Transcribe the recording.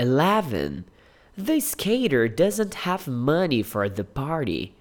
11. The skater doesn't have money for the party.